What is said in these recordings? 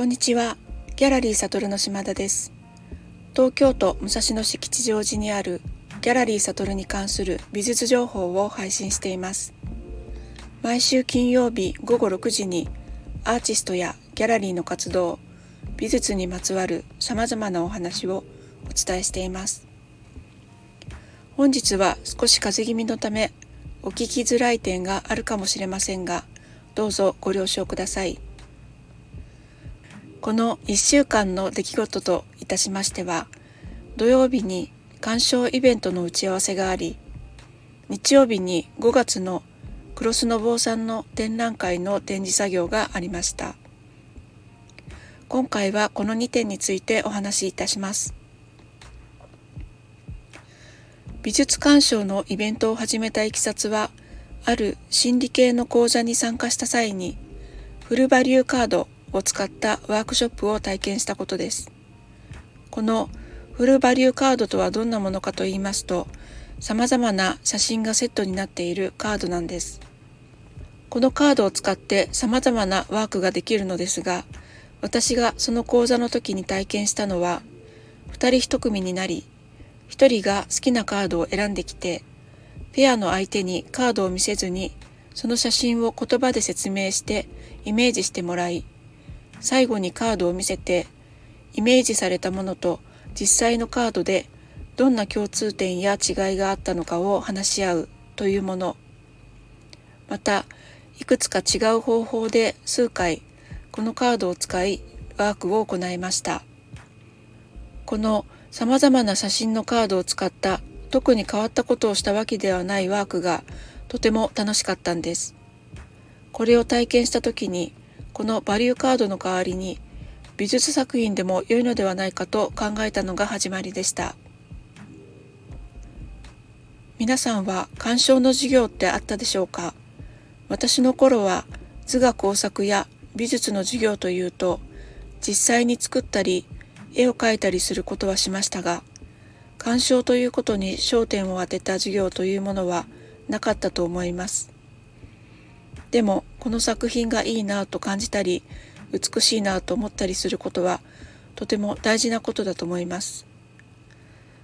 こんにちは。ギャラリー悟の島田です。東京都武蔵野市吉祥寺にあるギャラリー悟に関する美術情報を配信しています。毎週金曜日午後6時にアーティストやギャラリーの活動、美術にまつわる様々なお話をお伝えしています。本日は少し風邪気味のためお聞きづらい点があるかもしれませんが、どうぞご了承ください。この1週間の出来事といたしましては土曜日に鑑賞イベントの打ち合わせがあり日曜日に5月のクロスの坊さんの展覧会の展示作業がありました。今回はこの2点についてお話しいたします。美術鑑賞のイベントを始めたいきさつはある心理系の講座に参加した際にフルバリューカードを使ったワークショップを体験したことです。このフルバリューカードとはどんなものかと言いますと、様々な写真がセットになっているカードなんです。このカードを使って様々なワークができるのですが、私がその講座の時に体験したのは、2人1組になり、1人が好きなカードを選んできて、ペアの相手にカードを見せずに、その写真を言葉で説明してイメージしてもらい、最後にカードを見せてイメージされたものと実際のカードでどんな共通点や違いがあったのかを話し合うというもの。またいくつか違う方法で数回このカードを使いワークを行いました。この様々な写真のカードを使った特に変わったことをしたわけではないワークがとても楽しかったんです。これを体験した時にこのバリューカードの代わりに美術作品でも良いのではないかと考えたのが始まりでした。皆さんは鑑賞の授業ってあったでしょうか？私の頃は図画工作や美術の授業というと実際に作ったり絵を描いたりすることはしましたが鑑賞ということに焦点を当てた授業というものはなかったと思います。でもこの作品がいいなと感じたり美しいなと思ったりすることはとても大事なことだと思います。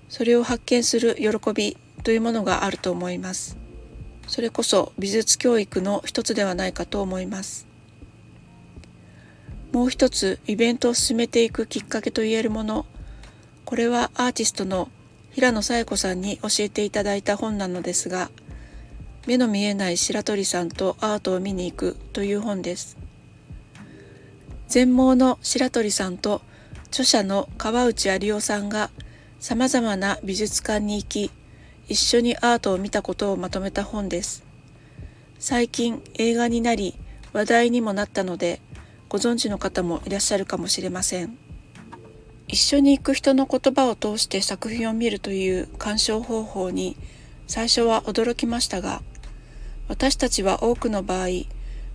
それを発見する喜びというものがあると思います。それこそ美術教育の一つではないかと思います。もう一つイベントを進めていくきっかけと言えるもの、これはアーティストの平野紗恵子さんに教えていただいた本なのですが、目の見えない白鳥さんとアートを見に行くという本です。全盲の白鳥さんと著者の川内有夫さんが様々な美術館に行き、一緒にアートを見たことをまとめた本です。最近映画になり話題にもなったので、ご存知の方もいらっしゃるかもしれません。一緒に行く人の言葉を通して作品を見るという鑑賞方法に最初は驚きましたが、私たちは多くの場合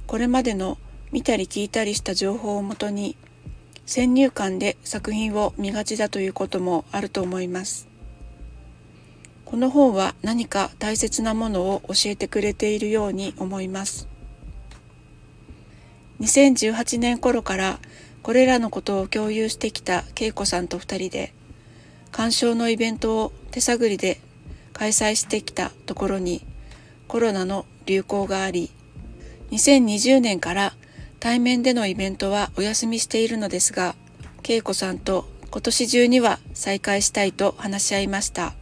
これまでの見たり聞いたりした情報をもとに先入観で作品を見がちだということもあると思います。この本は何か大切なものを教えてくれているように思います。2018年頃からこれらのことを共有してきた恵子さんと2人で鑑賞のイベントを手探りで開催してきたところにコロナの流行があり、2020年から対面でのイベントはお休みしているのですが、恵子さんと今年中には再開したいと話し合いました。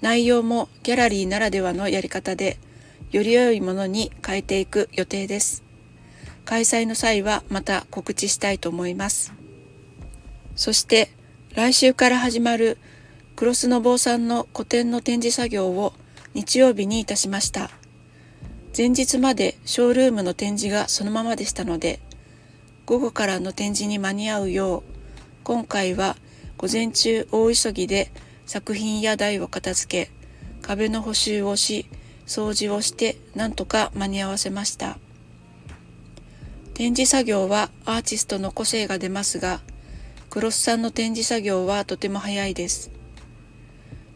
内容もギャラリーならではのやり方で、より良いものに変えていく予定です。開催の際はまた告知したいと思います。そして来週から始まるクロスの坊さんの個展の展示作業を日曜日にいたしました。前日までショールームの展示がそのままでしたので、午後からの展示に間に合うよう、今回は午前中大急ぎで作品や台を片付け、壁の補修をし、掃除をしてなんとか間に合わせました。展示作業はアーティストの個性が出ますが、クロスさんの展示作業はとても早いです。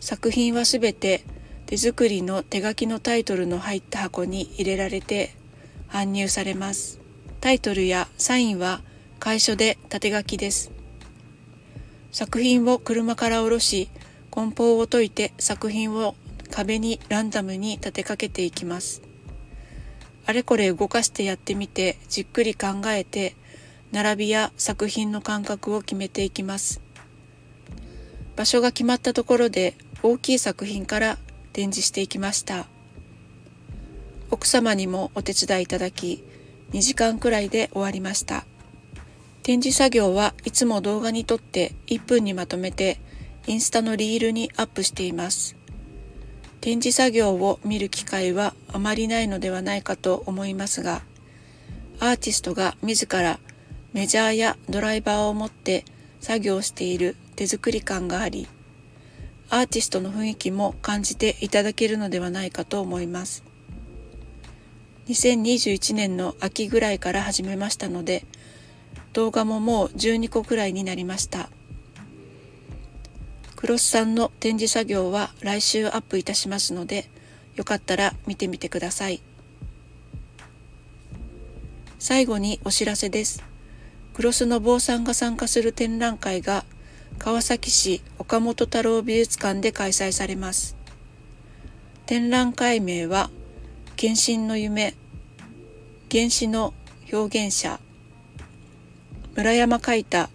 作品はすべて手作りの手書きのタイトルの入った箱に入れられて搬入されます。タイトルやサインは楷書で縦書きです。作品を車から下ろし、梱包を解いて作品を壁にランダムに立てかけていきます。あれこれ動かしてやってみてじっくり考えて並びや作品の間隔を決めていきます。場所が決まったところで大きい作品から展示していきました。奥様にもお手伝いいただき、2時間くらいで終わりました。展示作業はいつも動画に撮って1分にまとめてインスタのリールにアップしています。展示作業を見る機会はあまりないのではないかと思いますが、アーティストが自らメジャーやドライバーを持って作業している手作り感があり、アーティストの雰囲気も感じていただけるのではないかと思います。2021年の秋ぐらいから始めましたので、動画ももう12個くらいになりました。クロスさんの展示作業は来週アップいたしますので、よかったら見てみてください。最後にお知らせです。クロスの坊さんが参加する展覧会が川崎市岡本太郎美術館で開催されます。展覧会名は、献身の夢、原始の表現者、村山書いた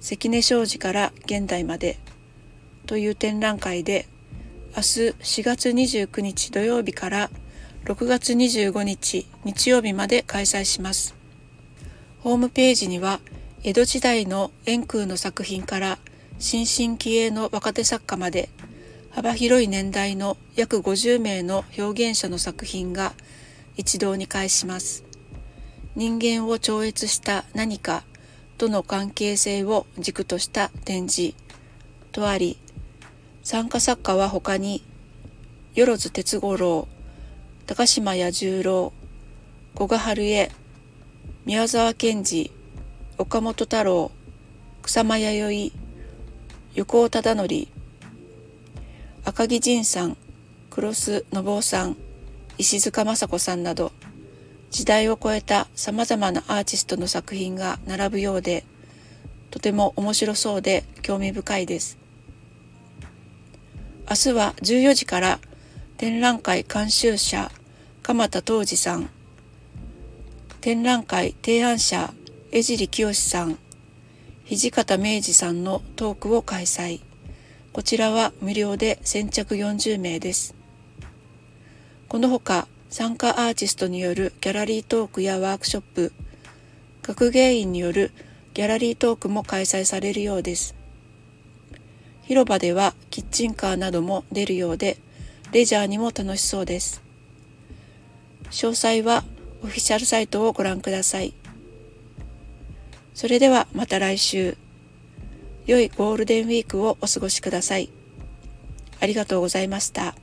関根商事から現代までという展覧会で、明日4月29日土曜日から6月25日日曜日まで開催します。ホームページには江戸時代の円空の作品から新進気鋭の若手作家まで幅広い年代の約50名の表現者の作品が一堂に会します。人間を超越した何かとの関係性を軸とした展示とあり、参加作家は他に、万津哲五郎、高島彌十郎、古賀春江、宮沢賢治、岡本太郎、草間彌生、横尾忠則。赤木仁さん黒須信夫さん石塚雅子さんなど時代を超えた様々なアーティストの作品が並ぶようでとても面白そうで興味深いです。明日は14時から展覧会監修者鎌田東司さん。展覧会提案者江尻清さん。土方明治さんのトークを開催。こちらは無料で先着40名です。このほか参加アーティストによるギャラリートークやワークショップ、学芸員によるギャラリートークも開催されるようです。広場ではキッチンカーなども出るようで、レジャーにも楽しそうです。詳細はオフィシャルサイトをご覧ください。それではまた来週。良いゴールデンウィークをお過ごしください。ありがとうございました。